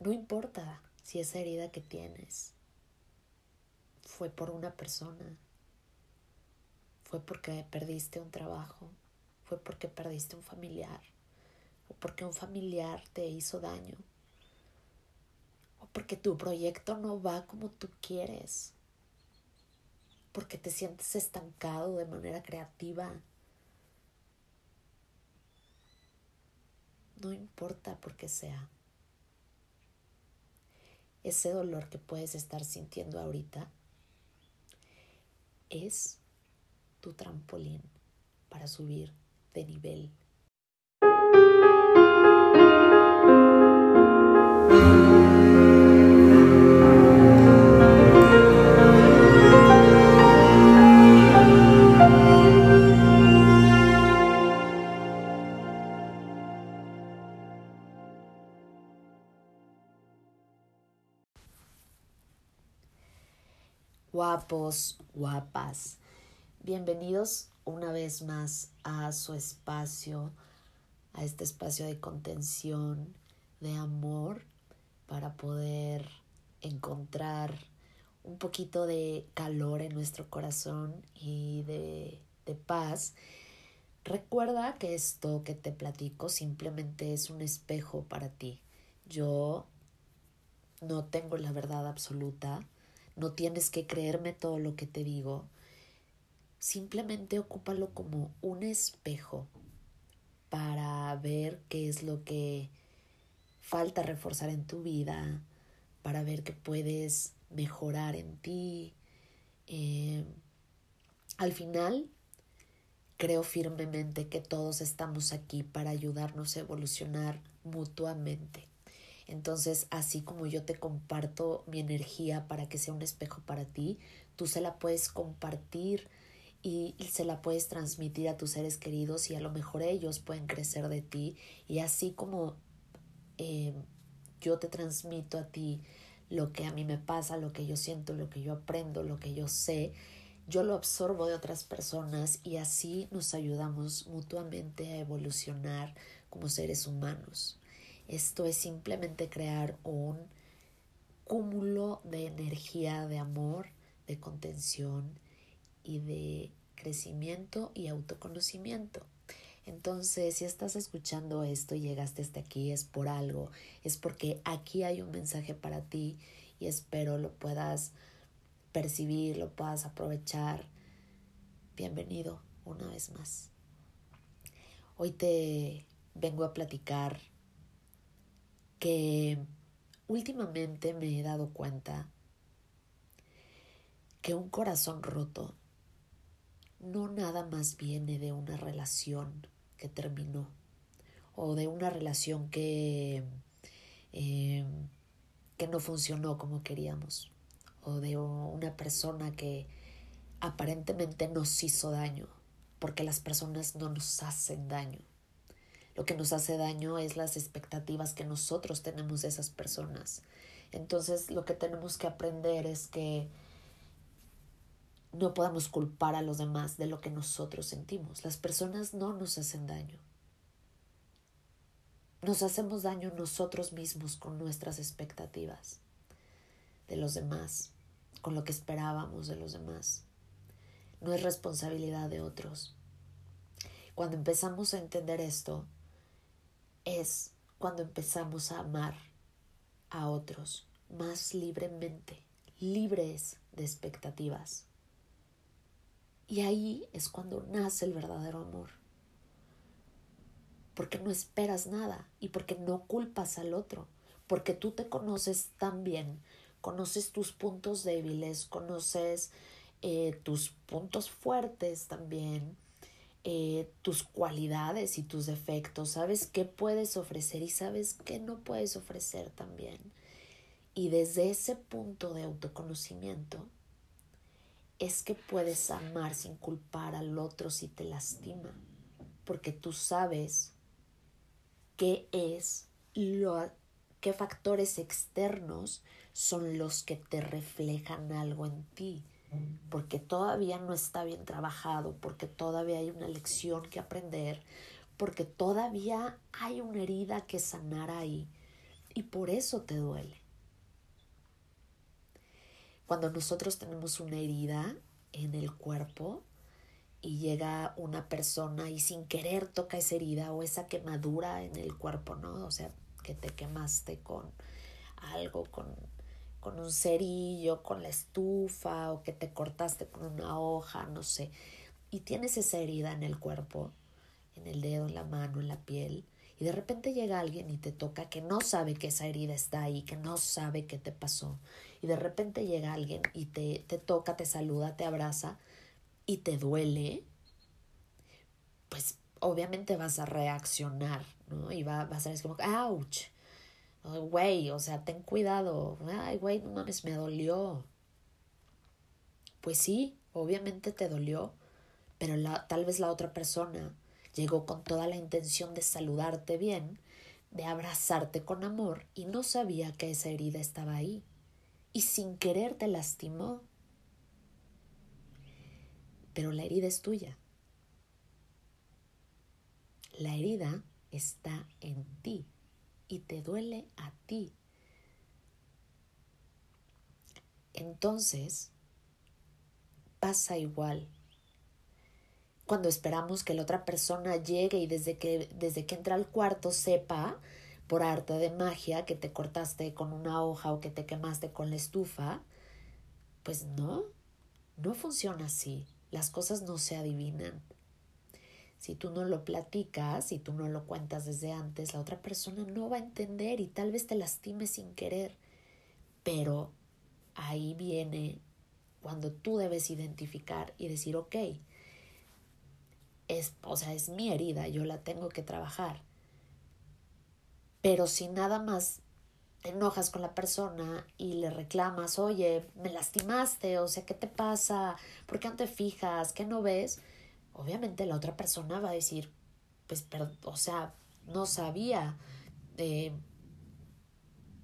No importa si esa herida que tienes fue por una persona, fue porque perdiste un trabajo, fue porque perdiste un familiar, o porque un familiar te hizo daño, o porque tu proyecto no va como tú quieres, porque te sientes estancado de manera creativa. No importa por qué sea. Ese dolor que puedes estar sintiendo ahorita es tu trampolín para subir de nivel guapos, guapas. Bienvenidos una vez más a su espacio, a este espacio de contención, de amor, para poder encontrar un poquito de calor en nuestro corazón y de, de paz. Recuerda que esto que te platico simplemente es un espejo para ti. Yo no tengo la verdad absoluta no tienes que creerme todo lo que te digo. Simplemente ocúpalo como un espejo para ver qué es lo que falta reforzar en tu vida, para ver qué puedes mejorar en ti. Eh, al final, creo firmemente que todos estamos aquí para ayudarnos a evolucionar mutuamente. Entonces, así como yo te comparto mi energía para que sea un espejo para ti, tú se la puedes compartir y se la puedes transmitir a tus seres queridos y a lo mejor ellos pueden crecer de ti. Y así como eh, yo te transmito a ti lo que a mí me pasa, lo que yo siento, lo que yo aprendo, lo que yo sé, yo lo absorbo de otras personas y así nos ayudamos mutuamente a evolucionar como seres humanos. Esto es simplemente crear un cúmulo de energía, de amor, de contención y de crecimiento y autoconocimiento. Entonces, si estás escuchando esto y llegaste hasta aquí, es por algo, es porque aquí hay un mensaje para ti y espero lo puedas percibir, lo puedas aprovechar. Bienvenido una vez más. Hoy te vengo a platicar que últimamente me he dado cuenta que un corazón roto no nada más viene de una relación que terminó o de una relación que, eh, que no funcionó como queríamos o de una persona que aparentemente nos hizo daño porque las personas no nos hacen daño lo que nos hace daño es las expectativas que nosotros tenemos de esas personas. Entonces lo que tenemos que aprender es que no podamos culpar a los demás de lo que nosotros sentimos. Las personas no nos hacen daño. Nos hacemos daño nosotros mismos con nuestras expectativas de los demás, con lo que esperábamos de los demás. No es responsabilidad de otros. Cuando empezamos a entender esto, es cuando empezamos a amar a otros más libremente, libres de expectativas. Y ahí es cuando nace el verdadero amor. Porque no esperas nada y porque no culpas al otro, porque tú te conoces tan bien, conoces tus puntos débiles, conoces eh, tus puntos fuertes también, eh, tus cualidades y tus defectos, sabes qué puedes ofrecer y sabes qué no puedes ofrecer también. Y desde ese punto de autoconocimiento es que puedes amar sin culpar al otro si te lastima, porque tú sabes qué es lo qué factores externos son los que te reflejan algo en ti porque todavía no está bien trabajado, porque todavía hay una lección que aprender, porque todavía hay una herida que sanar ahí. Y por eso te duele. Cuando nosotros tenemos una herida en el cuerpo y llega una persona y sin querer toca esa herida o esa quemadura en el cuerpo, ¿no? O sea, que te quemaste con algo, con, con un cerillo, con la estufa o que te cortaste con una hoja, no sé. Y tienes esa herida en el cuerpo, en el dedo, en la mano, en la piel y de repente llega alguien y te toca que no sabe que esa herida está ahí, que no sabe qué te pasó. Y de repente llega alguien y te, te toca, te saluda, te abraza y te duele, pues obviamente vas a reaccionar, ¿no? Y va, va a ser como, ouch, güey, o sea, ten cuidado, ay, güey, no mames, me dolió. Pues sí, obviamente te dolió, pero la, tal vez la otra persona Llegó con toda la intención de saludarte bien, de abrazarte con amor y no sabía que esa herida estaba ahí. Y sin querer te lastimó. Pero la herida es tuya. La herida está en ti y te duele a ti. Entonces, pasa igual cuando esperamos que la otra persona llegue y desde que, desde que entra al cuarto sepa por arte de magia que te cortaste con una hoja o que te quemaste con la estufa, pues no, no funciona así. Las cosas no se adivinan. Si tú no lo platicas, si tú no lo cuentas desde antes, la otra persona no va a entender y tal vez te lastime sin querer. Pero ahí viene cuando tú debes identificar y decir, ok, es, o sea, es mi herida, yo la tengo que trabajar. Pero si nada más te enojas con la persona y le reclamas, oye, me lastimaste, o sea, ¿qué te pasa? ¿Por qué no te fijas? ¿Qué no ves? Obviamente la otra persona va a decir, pues, pero, o sea, no sabía. Eh,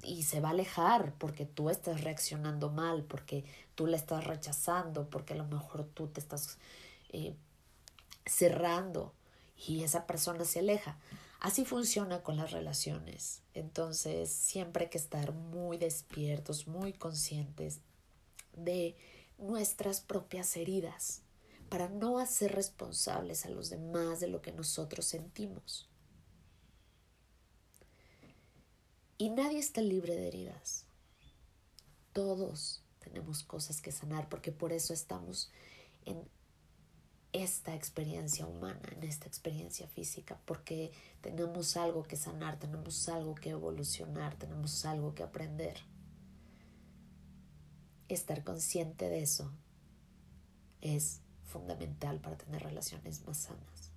y se va a alejar porque tú estás reaccionando mal, porque tú le estás rechazando, porque a lo mejor tú te estás eh, cerrando y esa persona se aleja. Así funciona con las relaciones. Entonces, siempre hay que estar muy despiertos, muy conscientes de nuestras propias heridas para no hacer responsables a los demás de lo que nosotros sentimos. Y nadie está libre de heridas. Todos tenemos cosas que sanar porque por eso estamos en esta experiencia humana, en esta experiencia física, porque tenemos algo que sanar, tenemos algo que evolucionar, tenemos algo que aprender. Estar consciente de eso es fundamental para tener relaciones más sanas.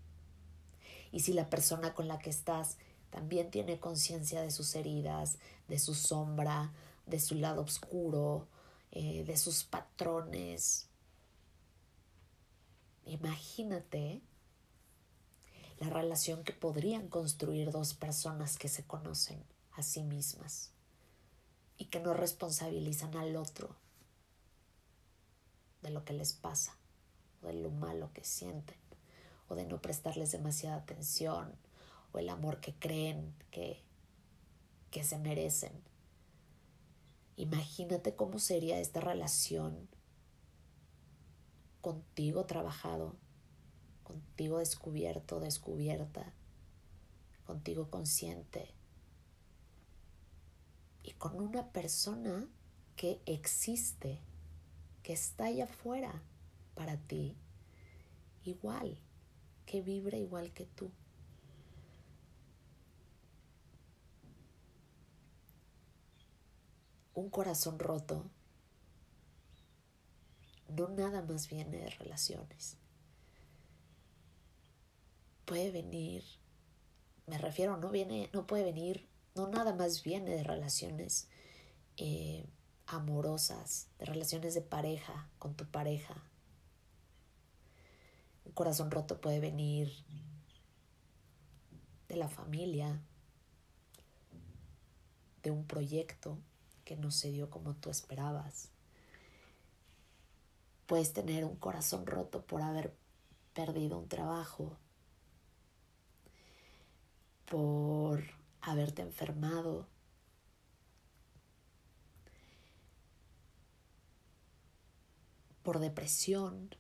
Y si la persona con la que estás también tiene conciencia de sus heridas, de su sombra, de su lado oscuro, eh, de sus patrones, Imagínate la relación que podrían construir dos personas que se conocen a sí mismas y que no responsabilizan al otro de lo que les pasa, o de lo malo que sienten, o de no prestarles demasiada atención, o el amor que creen que, que se merecen. Imagínate cómo sería esta relación contigo trabajado, contigo descubierto, descubierta, contigo consciente y con una persona que existe, que está allá afuera para ti, igual, que vibra igual que tú. Un corazón roto no nada más viene de relaciones. Puede venir, me refiero, no viene, no puede venir, no nada más viene de relaciones eh, amorosas, de relaciones de pareja con tu pareja. Un corazón roto puede venir de la familia, de un proyecto que no se dio como tú esperabas. Puedes tener un corazón roto por haber perdido un trabajo, por haberte enfermado, por depresión,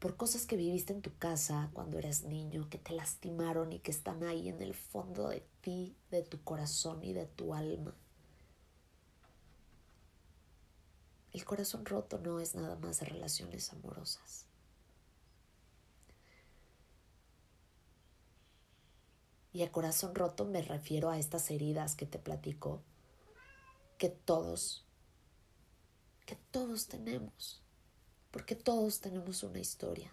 por cosas que viviste en tu casa cuando eras niño, que te lastimaron y que están ahí en el fondo de ti, de tu corazón y de tu alma. El corazón roto no es nada más de relaciones amorosas. Y a corazón roto me refiero a estas heridas que te platico, que todos, que todos tenemos, porque todos tenemos una historia.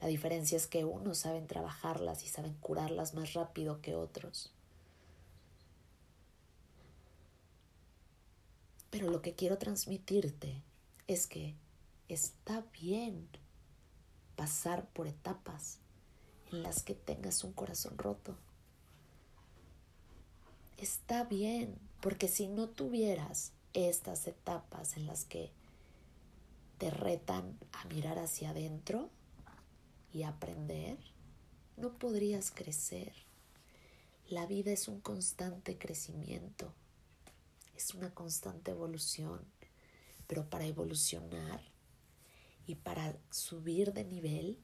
La diferencia es que unos saben trabajarlas y saben curarlas más rápido que otros. Pero lo que quiero transmitirte es que está bien pasar por etapas en las que tengas un corazón roto. Está bien, porque si no tuvieras estas etapas en las que te retan a mirar hacia adentro y aprender, no podrías crecer. La vida es un constante crecimiento, es una constante evolución, pero para evolucionar y para subir de nivel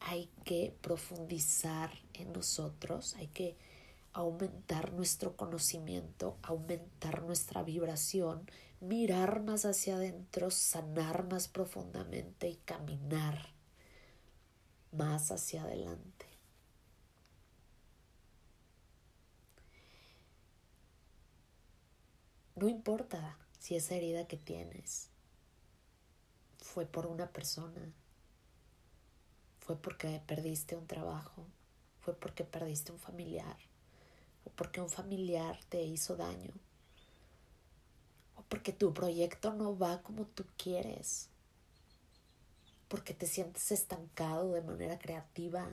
hay que profundizar en nosotros, hay que aumentar nuestro conocimiento, aumentar nuestra vibración, mirar más hacia adentro, sanar más profundamente y caminar más hacia adelante. No importa si esa herida que tienes fue por una persona, fue porque perdiste un trabajo, fue porque perdiste un familiar, o porque un familiar te hizo daño, o porque tu proyecto no va como tú quieres, porque te sientes estancado de manera creativa.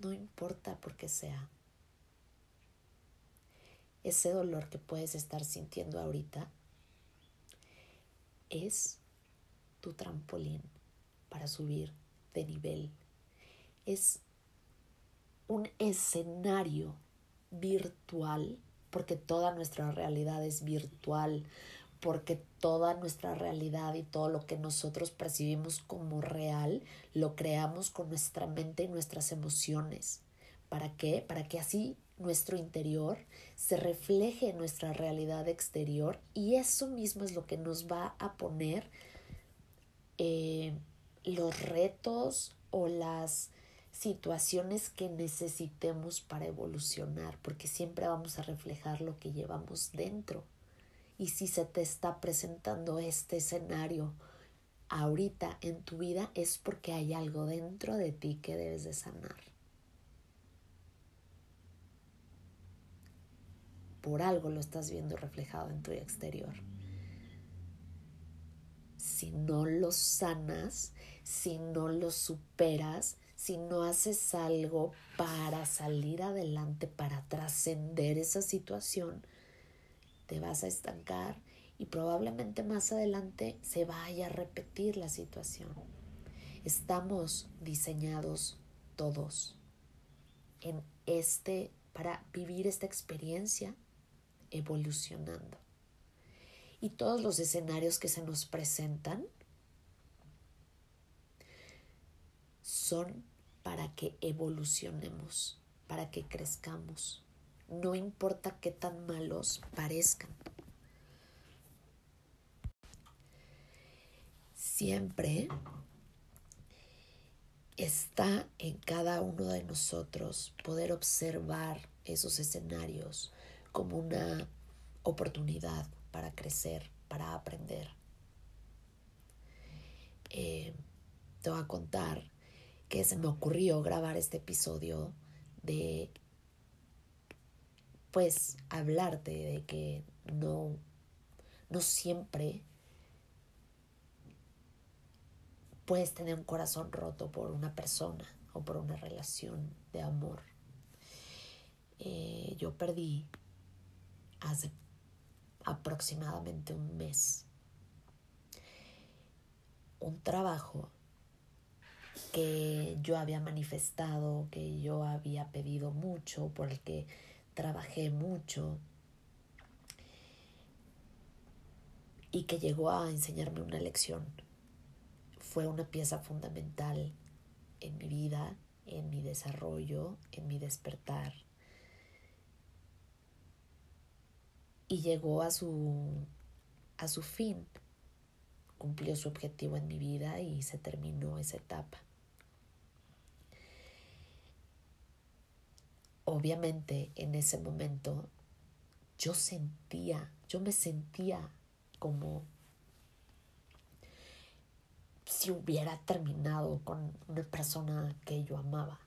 No importa por qué sea. Ese dolor que puedes estar sintiendo ahorita es tu trampolín para subir de nivel. Es un escenario virtual, porque toda nuestra realidad es virtual, porque toda nuestra realidad y todo lo que nosotros percibimos como real lo creamos con nuestra mente y nuestras emociones. ¿Para qué? Para que así nuestro interior se refleje en nuestra realidad exterior y eso mismo es lo que nos va a poner eh, los retos o las situaciones que necesitemos para evolucionar, porque siempre vamos a reflejar lo que llevamos dentro. Y si se te está presentando este escenario ahorita en tu vida, es porque hay algo dentro de ti que debes de sanar. Por algo lo estás viendo reflejado en tu exterior si no lo sanas, si no lo superas, si no haces algo para salir adelante, para trascender esa situación, te vas a estancar y probablemente más adelante se vaya a repetir la situación. Estamos diseñados todos en este para vivir esta experiencia evolucionando y todos los escenarios que se nos presentan son para que evolucionemos, para que crezcamos. No importa qué tan malos parezcan. Siempre está en cada uno de nosotros poder observar esos escenarios como una oportunidad para crecer, para aprender. Eh, te voy a contar que se me ocurrió grabar este episodio de, pues, hablarte de que no, no siempre puedes tener un corazón roto por una persona o por una relación de amor. Eh, yo perdí hace aproximadamente un mes. Un trabajo que yo había manifestado, que yo había pedido mucho, por el que trabajé mucho y que llegó a enseñarme una lección. Fue una pieza fundamental en mi vida, en mi desarrollo, en mi despertar. Y llegó a su, a su fin, cumplió su objetivo en mi vida y se terminó esa etapa. Obviamente en ese momento yo sentía, yo me sentía como si hubiera terminado con una persona que yo amaba.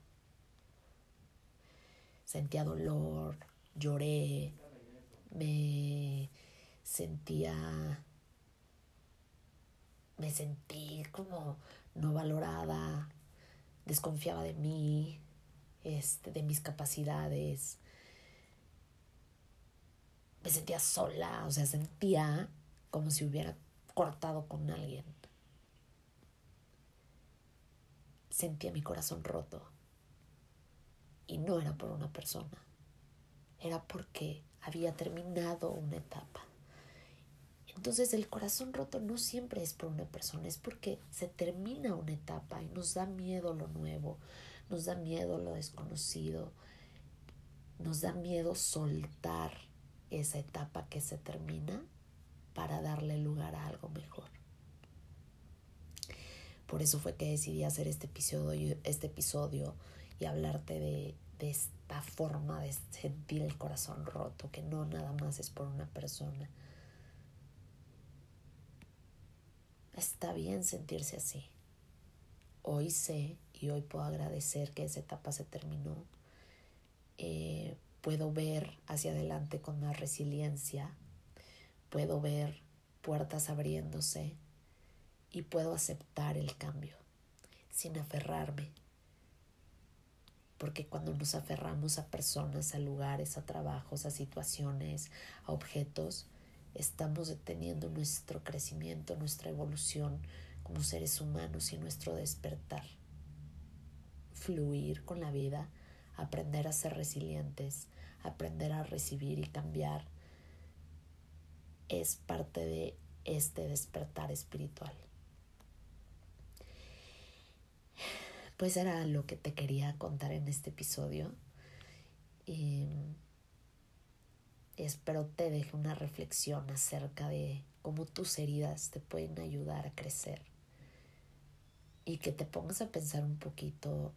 Sentía dolor, lloré, me sentía, me sentí como no valorada, desconfiaba de mí, este, de mis capacidades, me sentía sola, o sea, sentía como si hubiera cortado con alguien. Sentía mi corazón roto. Y no era por una persona, era porque había terminado una etapa. Entonces el corazón roto no siempre es por una persona, es porque se termina una etapa y nos da miedo lo nuevo, nos da miedo lo desconocido, nos da miedo soltar esa etapa que se termina para darle lugar a algo mejor. Por eso fue que decidí hacer este episodio, este episodio y hablarte de, de esta forma de sentir el corazón roto, que no nada más es por una persona. Está bien sentirse así. Hoy sé y hoy puedo agradecer que esa etapa se terminó. Eh, puedo ver hacia adelante con más resiliencia puedo ver puertas abriéndose y puedo aceptar el cambio sin aferrarme. Porque cuando nos aferramos a personas, a lugares, a trabajos, a situaciones, a objetos, estamos deteniendo nuestro crecimiento, nuestra evolución como seres humanos y nuestro despertar. Fluir con la vida, aprender a ser resilientes, aprender a recibir y cambiar es parte de este despertar espiritual. Pues era lo que te quería contar en este episodio. Y espero te deje una reflexión acerca de cómo tus heridas te pueden ayudar a crecer. Y que te pongas a pensar un poquito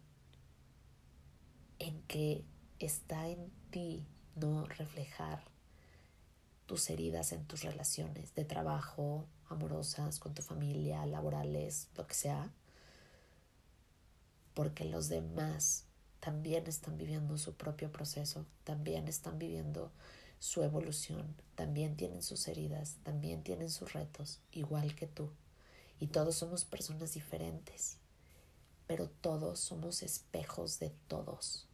en que está en ti no reflejar tus heridas en tus relaciones de trabajo, amorosas, con tu familia, laborales, lo que sea, porque los demás también están viviendo su propio proceso, también están viviendo su evolución, también tienen sus heridas, también tienen sus retos, igual que tú. Y todos somos personas diferentes, pero todos somos espejos de todos.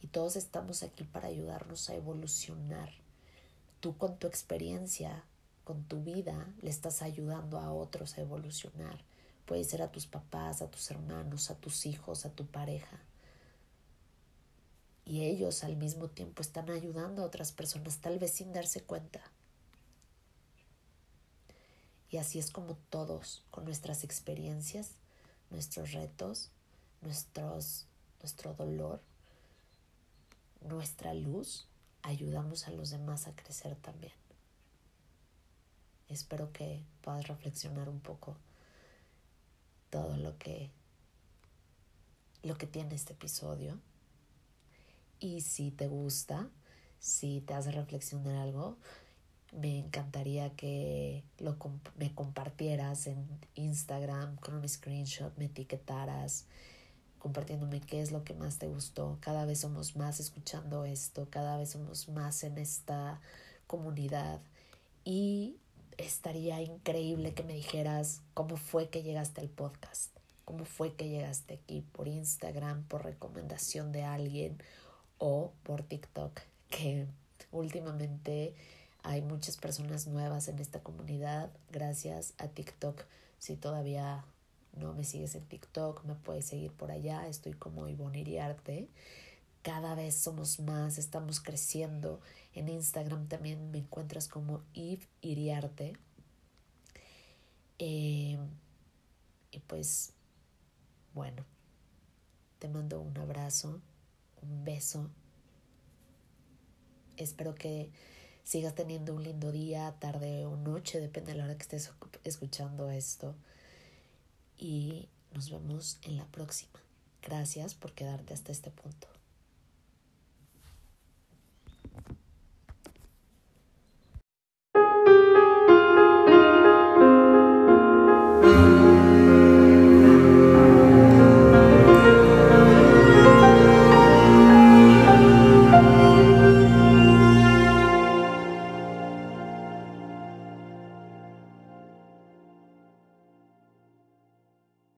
Y todos estamos aquí para ayudarnos a evolucionar tú con tu experiencia, con tu vida, le estás ayudando a otros a evolucionar. Puede ser a tus papás, a tus hermanos, a tus hijos, a tu pareja. Y ellos al mismo tiempo están ayudando a otras personas, tal vez sin darse cuenta. Y así es como todos, con nuestras experiencias, nuestros retos, nuestros, nuestro dolor, nuestra luz, ayudamos a los demás a crecer también. Espero que puedas reflexionar un poco todo lo que lo que tiene este episodio. Y si te gusta, si te hace reflexionar algo, me encantaría que lo me compartieras en Instagram con un screenshot, me etiquetaras compartiéndome qué es lo que más te gustó. Cada vez somos más escuchando esto, cada vez somos más en esta comunidad y estaría increíble que me dijeras cómo fue que llegaste al podcast, cómo fue que llegaste aquí por Instagram, por recomendación de alguien o por TikTok, que últimamente hay muchas personas nuevas en esta comunidad gracias a TikTok. Si todavía no me sigues en TikTok, me puedes seguir por allá, estoy como Ivonne Iriarte. cada vez somos más, estamos creciendo. En Instagram también me encuentras como Eve Iriarte. Eh, y pues, bueno, te mando un abrazo, un beso. Espero que sigas teniendo un lindo día, tarde o noche, depende de la hora que estés escuchando esto. Y nos vemos en la próxima. Gracias por quedarte hasta este punto.